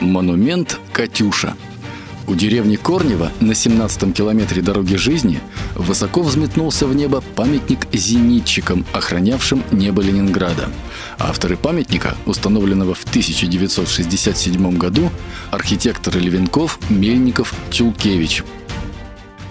Монумент «Катюша». У деревни Корнева на 17-м километре дороги жизни высоко взметнулся в небо памятник зенитчикам, охранявшим небо Ленинграда. Авторы памятника, установленного в 1967 году, архитекторы Левенков, Мельников, Чулкевич –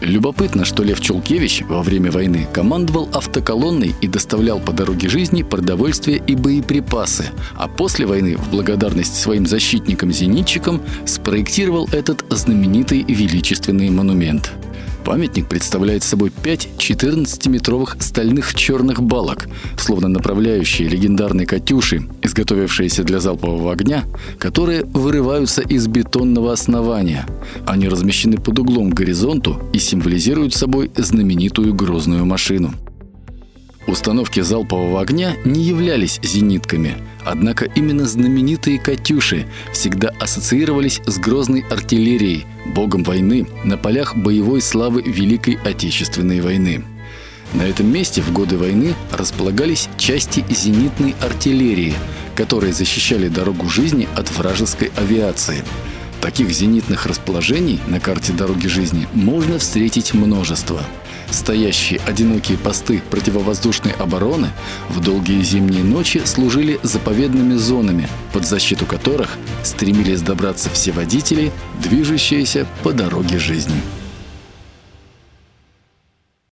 Любопытно, что Лев Чулкевич во время войны командовал автоколонной и доставлял по дороге жизни продовольствие и боеприпасы, а после войны в благодарность своим защитникам-зенитчикам спроектировал этот знаменитый величественный монумент. Памятник представляет собой пять 14-метровых стальных черных балок, словно направляющие легендарные «Катюши», изготовившиеся для залпового огня, которые вырываются из бетонного основания. Они размещены под углом к горизонту и символизируют собой знаменитую грозную машину. Установки залпового огня не являлись зенитками, однако именно знаменитые «Катюши» всегда ассоциировались с грозной артиллерией, богом войны, на полях боевой славы Великой Отечественной войны. На этом месте в годы войны располагались части зенитной артиллерии, которые защищали дорогу жизни от вражеской авиации. Таких зенитных расположений на карте дороги жизни можно встретить множество – Стоящие одинокие посты противовоздушной обороны в долгие зимние ночи служили заповедными зонами, под защиту которых стремились добраться все водители, движущиеся по дороге жизни.